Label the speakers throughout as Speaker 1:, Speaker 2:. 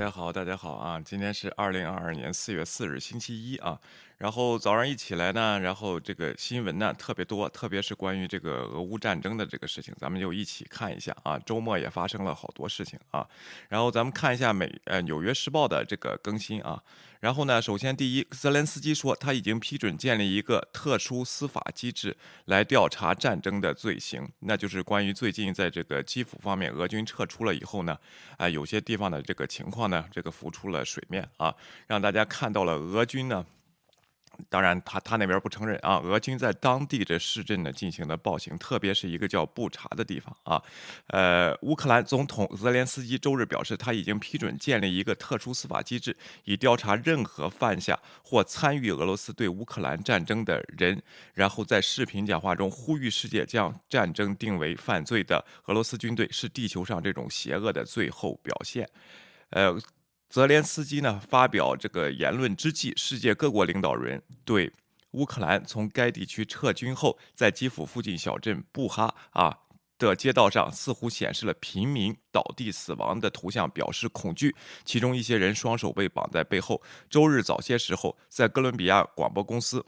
Speaker 1: 大家好，大家好啊！今天是二零二二年四月四日，星期一啊。然后早上一起来呢，然后这个新闻呢特别多，特别是关于这个俄乌战争的这个事情，咱们就一起看一下啊。周末也发生了好多事情啊。然后咱们看一下美呃《纽约时报》的这个更新啊。然后呢，首先第一，泽连斯基说他已经批准建立一个特殊司法机制来调查战争的罪行，那就是关于最近在这个基辅方面俄军撤出了以后呢，啊有些地方的这个情况呢，这个浮出了水面啊，让大家看到了俄军呢。当然，他他那边不承认啊。俄军在当地的市镇呢进行了暴行，特别是一个叫布查的地方啊。呃，乌克兰总统泽连斯基周日表示，他已经批准建立一个特殊司法机制，以调查任何犯下或参与俄罗斯对乌克兰战争的人。然后在视频讲话中呼吁世界将战争定为犯罪的俄罗斯军队是地球上这种邪恶的最后表现。呃。泽连斯基呢发表这个言论之际，世界各国领导人对乌克兰从该地区撤军后，在基辅附近小镇布哈啊的街道上似乎显示了平民倒地死亡的图像表示恐惧，其中一些人双手被绑在背后。周日早些时候，在哥伦比亚广播公司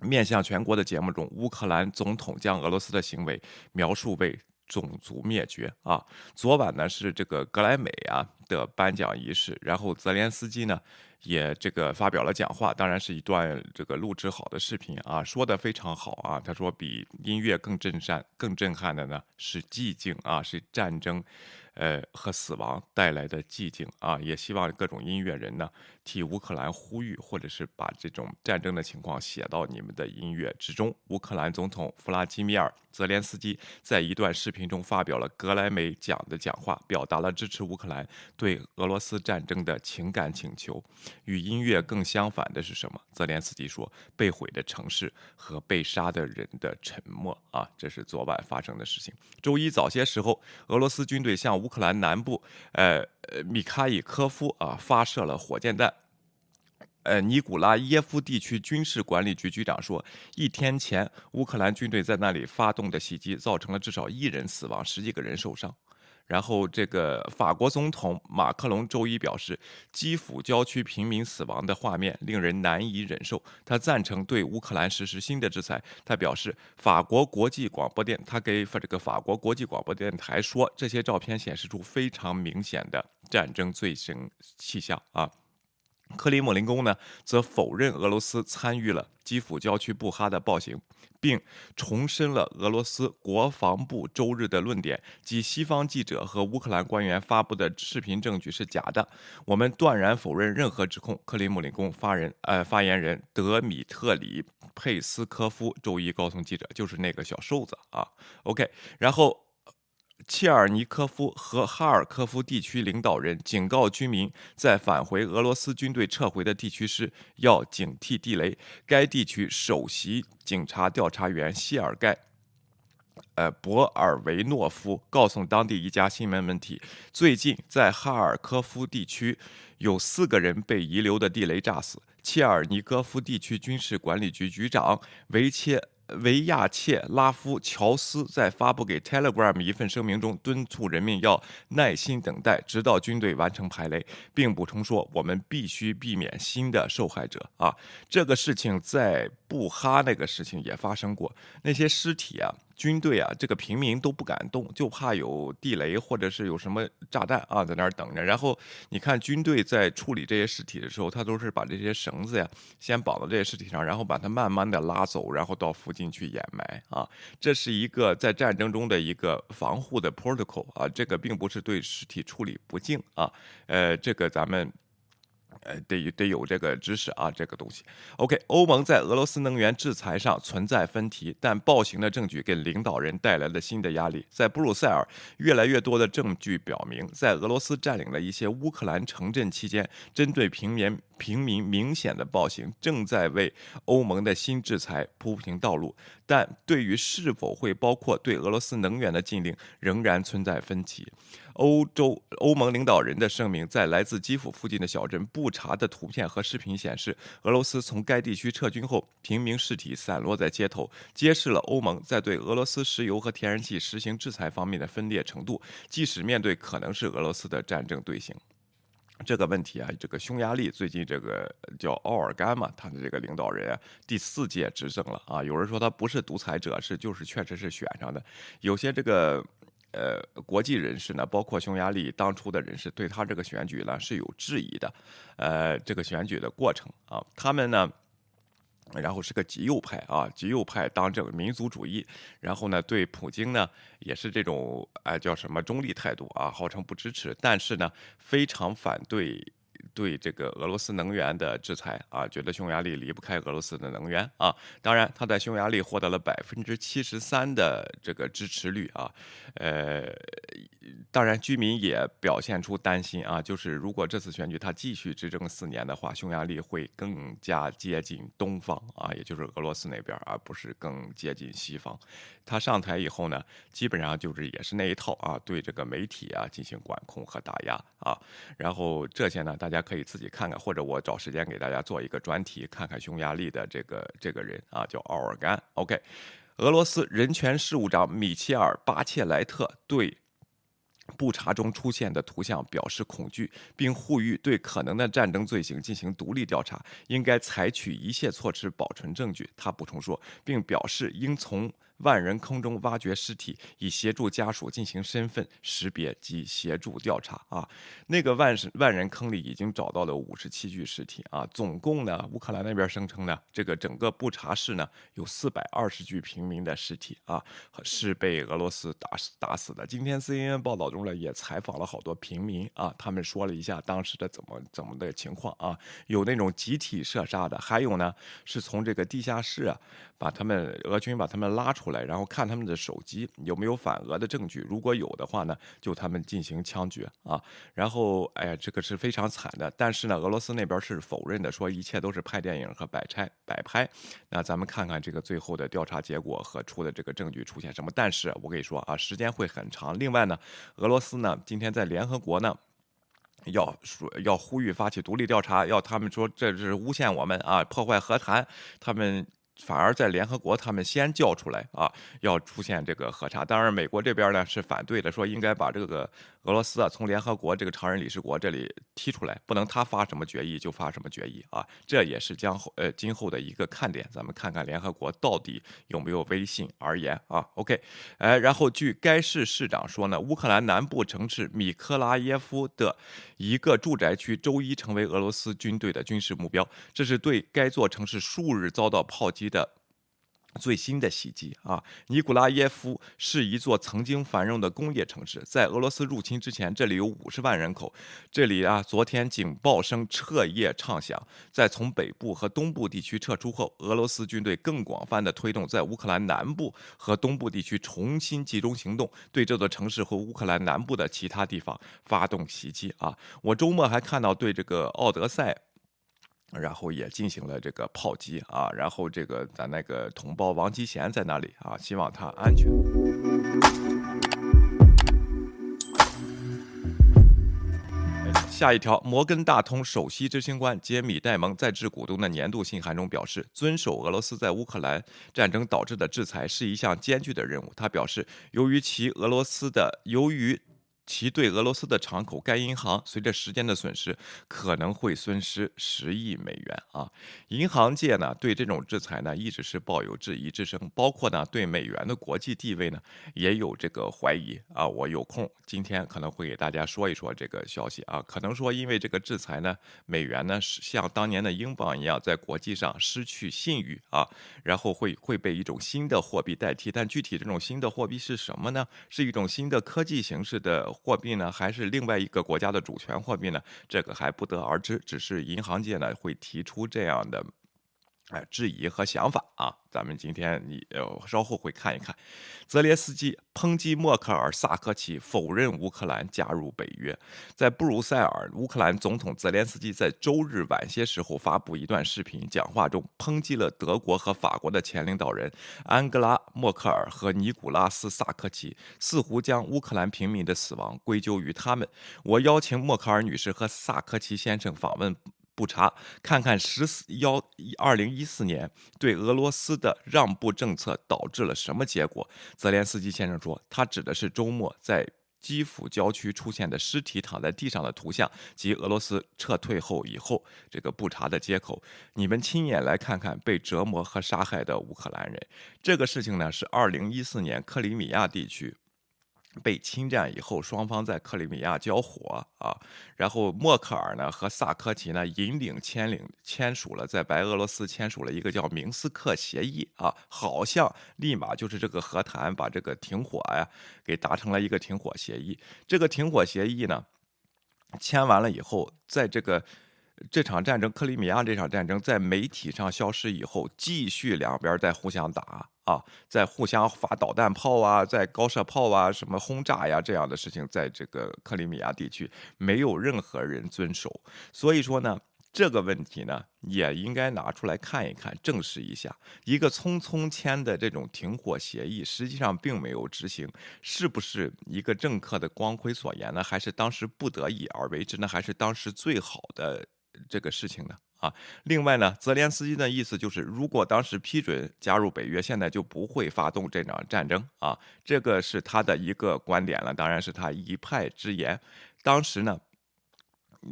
Speaker 1: 面向全国的节目中，乌克兰总统将俄罗斯的行为描述为。种族灭绝啊！昨晚呢是这个格莱美啊的颁奖仪式，然后泽连斯基呢也这个发表了讲话，当然是一段这个录制好的视频啊，说的非常好啊。他说比音乐更震撼、更震撼的呢是寂静啊，是战争。呃，和死亡带来的寂静啊，也希望各种音乐人呢替乌克兰呼吁，或者是把这种战争的情况写到你们的音乐之中。乌克兰总统弗拉基米尔·泽连斯基在一段视频中发表了格莱美奖的讲话，表达了支持乌克兰对俄罗斯战争的情感请求。与音乐更相反的是什么？泽连斯基说：“被毁的城市和被杀的人的沉默。”啊，这是昨晚发生的事情。周一早些时候，俄罗斯军队向乌克兰南部，呃，米卡伊科夫啊，发射了火箭弹。呃，尼古拉耶夫地区军事管理局局长说，一天前乌克兰军队在那里发动的袭击，造成了至少一人死亡，十几个人受伤。然后，这个法国总统马克龙周一表示，基辅郊区平民死亡的画面令人难以忍受。他赞成对乌克兰实施新的制裁。他表示，法国国际广播电他给这个法国国际广播电台说，这些照片显示出非常明显的战争罪行气象啊。克里姆林宫呢，则否认俄罗斯参与了基辅郊区布哈的暴行，并重申了俄罗斯国防部周日的论点，即西方记者和乌克兰官员发布的视频证据是假的。我们断然否认任何指控。克里姆林宫发人呃发言人德米特里佩斯科夫周一告诉记者，就是那个小瘦子啊。OK，然后。切尔尼科夫和哈尔科夫地区领导人警告居民，在返回俄罗斯军队撤回的地区时要警惕地雷。该地区首席警察调查员谢尔盖·呃博尔维诺夫告诉当地一家新闻媒体，最近在哈尔科夫地区有四个人被遗留的地雷炸死。切尔尼戈夫地区军事管理局局长维切。维亚切拉夫乔斯在发布给 Telegram 一份声明中，敦促人民要耐心等待，直到军队完成排雷，并补充说：“我们必须避免新的受害者。”啊，这个事情在布哈那个事情也发生过，那些尸体啊。军队啊，这个平民都不敢动，就怕有地雷或者是有什么炸弹啊，在那儿等着。然后你看军队在处理这些尸体的时候，他都是把这些绳子呀先绑到这些尸体上，然后把它慢慢的拉走，然后到附近去掩埋啊。这是一个在战争中的一个防护的 protocol 啊，这个并不是对尸体处理不敬啊。呃，这个咱们。呃，得得有这个知识啊，这个东西。OK，欧盟在俄罗斯能源制裁上存在分歧，但暴行的证据给领导人带来了新的压力。在布鲁塞尔，越来越多的证据表明，在俄罗斯占领了一些乌克兰城镇期间，针对平民平民明显的暴行正在为欧盟的新制裁铺平道路。但对于是否会包括对俄罗斯能源的禁令，仍然存在分歧。欧洲欧盟领导人的声明，在来自基辅附近的小镇布查的图片和视频显示，俄罗斯从该地区撤军后，平民尸体散落在街头，揭示了欧盟在对俄罗斯石油和天然气实行制裁方面的分裂程度，即使面对可能是俄罗斯的战争队形。这个问题啊，这个匈牙利最近这个叫奥尔甘嘛，他的这个领导人啊第四届执政了啊。有人说他不是独裁者，是就是确实是选上的。有些这个呃国际人士呢，包括匈牙利当初的人士，对他这个选举呢是有质疑的。呃，这个选举的过程啊，他们呢。然后是个极右派啊，极右派当政，民族主义。然后呢，对普京呢也是这种哎叫什么中立态度啊，号称不支持，但是呢非常反对。对这个俄罗斯能源的制裁啊，觉得匈牙利离不开俄罗斯的能源啊。当然，他在匈牙利获得了百分之七十三的这个支持率啊。呃，当然，居民也表现出担心啊，就是如果这次选举他继续执政四年的话，匈牙利会更加接近东方啊，也就是俄罗斯那边，而不是更接近西方。他上台以后呢，基本上就是也是那一套啊，对这个媒体啊进行管控和打压啊。然后这些呢，大家。可以自己看看，或者我找时间给大家做一个专题，看看匈牙利的这个这个人啊，叫奥尔干。OK，俄罗斯人权事务长米切尔巴切莱特对不查中出现的图像表示恐惧，并呼吁对可能的战争罪行进行独立调查，应该采取一切措施保存证据。他补充说，并表示应从。万人坑中挖掘尸体，以协助家属进行身份识别及协助调查啊。那个万是万人坑里已经找到了五十七具尸体啊。总共呢，乌克兰那边声称呢，这个整个布查市呢有四百二十具平民的尸体啊，是被俄罗斯打死打死的。今天 CNN 报道中呢也采访了好多平民啊，他们说了一下当时的怎么怎么的情况啊，有那种集体射杀的，还有呢是从这个地下室啊把他们俄军把他们拉出来。来，然后看他们的手机有没有反俄的证据，如果有的话呢，就他们进行枪决啊。然后，哎呀，这个是非常惨的。但是呢，俄罗斯那边是否认的，说一切都是拍电影和摆拆摆拍。那咱们看看这个最后的调查结果和出的这个证据出现什么。但是我跟你说啊，时间会很长。另外呢，俄罗斯呢今天在联合国呢要说要呼吁发起独立调查，要他们说这是诬陷我们啊，破坏和谈。他们。反而在联合国，他们先叫出来啊，要出现这个核查。当然，美国这边呢是反对的，说应该把这个。俄罗斯啊，从联合国这个常任理事国这里踢出来，不能他发什么决议就发什么决议啊，这也是将后呃今后的一个看点。咱们看看联合国到底有没有威信而言啊。OK，哎，然后据该市市长说呢，乌克兰南部城市米科拉耶夫的一个住宅区周一成为俄罗斯军队的军事目标，这是对该座城市数日遭到炮击的。最新的袭击啊！尼古拉耶夫是一座曾经繁荣的工业城市，在俄罗斯入侵之前，这里有五十万人口。这里啊，昨天警报声彻夜唱响。在从北部和东部地区撤出后，俄罗斯军队更广泛的推动在乌克兰南部和东部地区重新集中行动，对这座城市和乌克兰南部的其他地方发动袭击啊！我周末还看到对这个奥德赛。然后也进行了这个炮击啊，然后这个咱那个同胞王吉贤在那里啊，希望他安全。下一条，摩根大通首席执行官杰米戴蒙在致股东的年度信函中表示，遵守俄罗斯在乌克兰战争导致的制裁是一项艰巨的任务。他表示，由于其俄罗斯的由于。其对俄罗斯的敞口，该银行随着时间的损失可能会损失十亿美元啊！银行界呢对这种制裁呢一直是抱有质疑之声，包括呢对美元的国际地位呢也有这个怀疑啊！我有空今天可能会给大家说一说这个消息啊！可能说因为这个制裁呢，美元呢是像当年的英镑一样在国际上失去信誉啊，然后会会被一种新的货币代替，但具体这种新的货币是什么呢？是一种新的科技形式的。货币呢，还是另外一个国家的主权货币呢？这个还不得而知。只是银行界呢会提出这样的。哎，质疑和想法啊，咱们今天你呃稍后会看一看。泽连斯基抨击默克尔、萨科齐，否认乌克兰加入北约。在布鲁塞尔，乌克兰总统泽连斯基在周日晚些时候发布一段视频讲话中，抨击了德国和法国的前领导人安格拉·默克尔和尼古拉斯·萨科齐，似乎将乌克兰平民的死亡归咎于他们。我邀请默克尔女士和萨科齐先生访问。不查看看十四幺二零一四年对俄罗斯的让步政策导致了什么结果？泽连斯基先生说，他指的是周末在基辅郊区出现的尸体躺在地上的图像及俄罗斯撤退后以后这个不查的接口，你们亲眼来看看被折磨和杀害的乌克兰人。这个事情呢，是二零一四年克里米亚地区。被侵占以后，双方在克里米亚交火啊，然后默克尔呢和萨科齐呢引领签领签署了在白俄罗斯签署了一个叫明斯克协议啊，好像立马就是这个和谈把这个停火呀给达成了一个停火协议。这个停火协议呢签完了以后，在这个。这场战争，克里米亚这场战争在媒体上消失以后，继续两边在互相打啊，在互相发导弹炮啊，在高射炮啊，什么轰炸呀这样的事情，在这个克里米亚地区没有任何人遵守。所以说呢，这个问题呢也应该拿出来看一看，证实一下，一个匆匆签的这种停火协议，实际上并没有执行，是不是一个政客的光辉所言呢？还是当时不得已而为之呢？还是当时最好的？这个事情呢，啊，另外呢，泽连斯基的意思就是，如果当时批准加入北约，现在就不会发动这场战争啊，这个是他的一个观点了，当然是他一派之言。当时呢，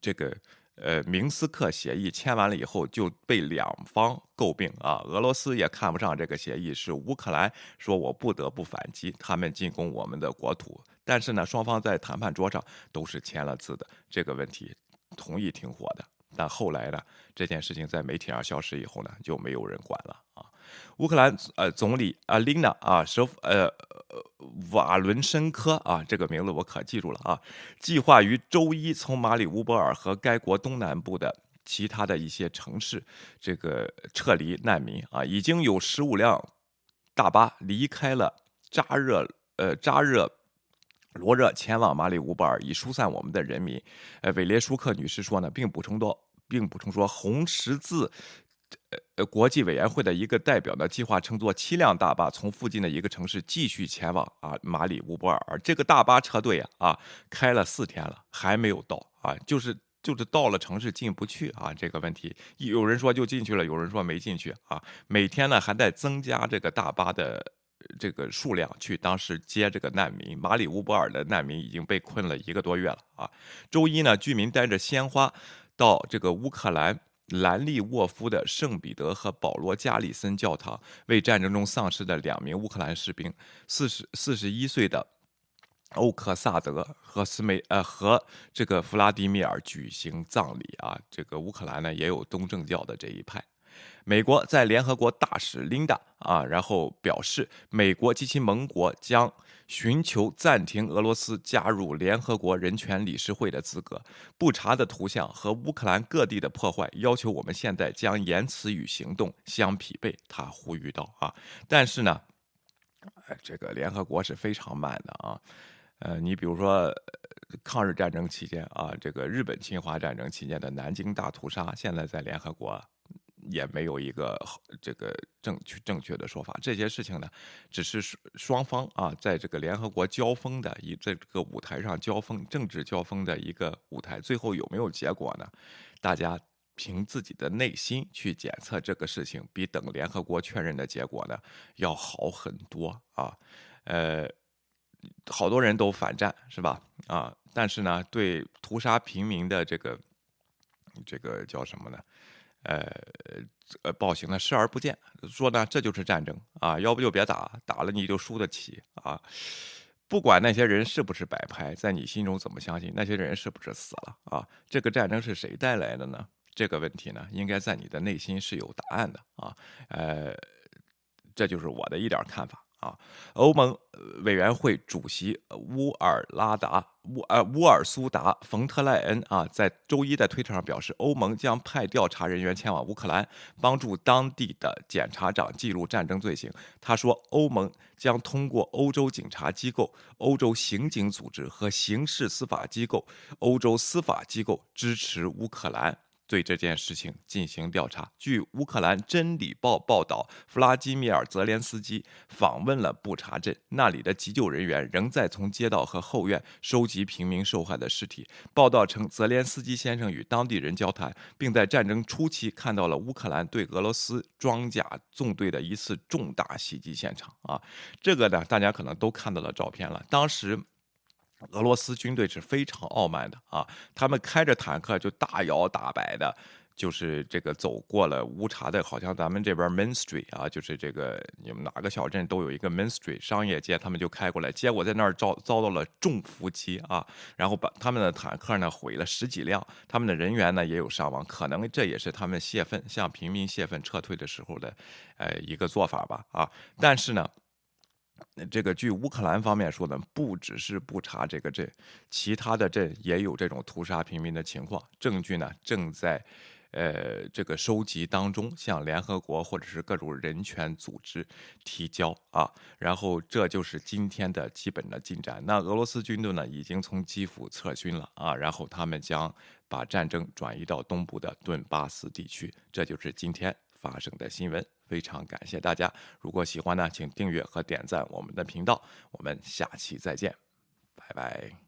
Speaker 1: 这个呃明斯克协议签完了以后，就被两方诟病啊，俄罗斯也看不上这个协议，是乌克兰说我不得不反击，他们进攻我们的国土，但是呢，双方在谈判桌上都是签了字的，这个问题同意停火的。但后来呢，这件事情在媒体上消失以后呢，就没有人管了啊。乌克兰呃总理啊琳娜啊首呃瓦伦申科啊这个名字我可记住了啊，计划于周一从马里乌波尔和该国东南部的其他的一些城市这个撤离难民啊，已经有十五辆大巴离开了扎热呃扎热。罗热前往马里乌波尔以疏散我们的人民。呃，韦列舒克女士说呢，并补充到，并补充说，红十字呃呃国际委员会的一个代表呢，计划乘坐七辆大巴从附近的一个城市继续前往啊马里乌波尔。这个大巴车队啊啊开了四天了，还没有到啊，就是就是到了城市进不去啊。这个问题，有人说就进去了，有人说没进去啊。每天呢还在增加这个大巴的。这个数量去当时接这个难民，马里乌波尔的难民已经被困了一个多月了啊。周一呢，居民带着鲜花到这个乌克兰兰利沃夫的圣彼得和保罗加里森教堂，为战争中丧失的两名乌克兰士兵，四十四十一岁的欧克萨德和斯梅呃和这个弗拉迪米尔举行葬礼啊。这个乌克兰呢也有东正教的这一派。美国在联合国大使琳达啊，然后表示，美国及其盟国将寻求暂停俄罗斯加入联合国人权理事会的资格。布查的图像和乌克兰各地的破坏，要求我们现在将言辞与行动相匹配。他呼吁道啊，但是呢，这个联合国是非常慢的啊。呃，你比如说抗日战争期间啊，这个日本侵华战争期间的南京大屠杀，现在在联合国。也没有一个这个正确正确的说法。这些事情呢，只是双方啊，在这个联合国交锋的一在这个舞台上交锋，政治交锋的一个舞台。最后有没有结果呢？大家凭自己的内心去检测这个事情，比等联合国确认的结果呢要好很多啊。呃，好多人都反战是吧？啊，但是呢，对屠杀平民的这个这个叫什么呢？呃呃，暴行呢视而不见，说呢这就是战争啊，要不就别打，打了你就输得起啊。不管那些人是不是摆拍，在你心中怎么相信，那些人是不是死了啊？这个战争是谁带来的呢？这个问题呢，应该在你的内心是有答案的啊。呃，这就是我的一点看法。啊，欧盟委员会主席乌尔拉达乌呃乌尔苏达冯特莱恩啊，在周一在推特上表示，欧盟将派调查人员前往乌克兰，帮助当地的检察长记录战争罪行。他说，欧盟将通过欧洲警察机构、欧洲刑警组织和刑事司法机构、欧洲司法机构支持乌克兰。对这件事情进行调查。据乌克兰《真理报》报道，弗拉基米尔·泽连斯基访问了布查镇，那里的急救人员仍在从街道和后院收集平民受害的尸体。报道称，泽连斯基先生与当地人交谈，并在战争初期看到了乌克兰对俄罗斯装甲纵队的一次重大袭击现场。啊，这个呢，大家可能都看到了照片了。当时。俄罗斯军队是非常傲慢的啊，他们开着坦克就大摇大摆的。就是这个走过了乌查的，好像咱们这边 Main Street 啊，就是这个你们哪个小镇都有一个 Main Street 商业街，他们就开过来，结果在那儿遭遭到了重伏击啊，然后把他们的坦克呢毁了十几辆，他们的人员呢也有伤亡，可能这也是他们泄愤向平民泄愤撤退的时候的呃一个做法吧啊，但是呢，这个据乌克兰方面说呢，不只是布查这个镇，其他的镇也有这种屠杀平民的情况，证据呢正在。呃，这个收集当中，向联合国或者是各种人权组织提交啊，然后这就是今天的基本的进展。那俄罗斯军队呢，已经从基辅撤军了啊，然后他们将把战争转移到东部的顿巴斯地区。这就是今天发生的新闻。非常感谢大家，如果喜欢呢，请订阅和点赞我们的频道。我们下期再见，拜拜。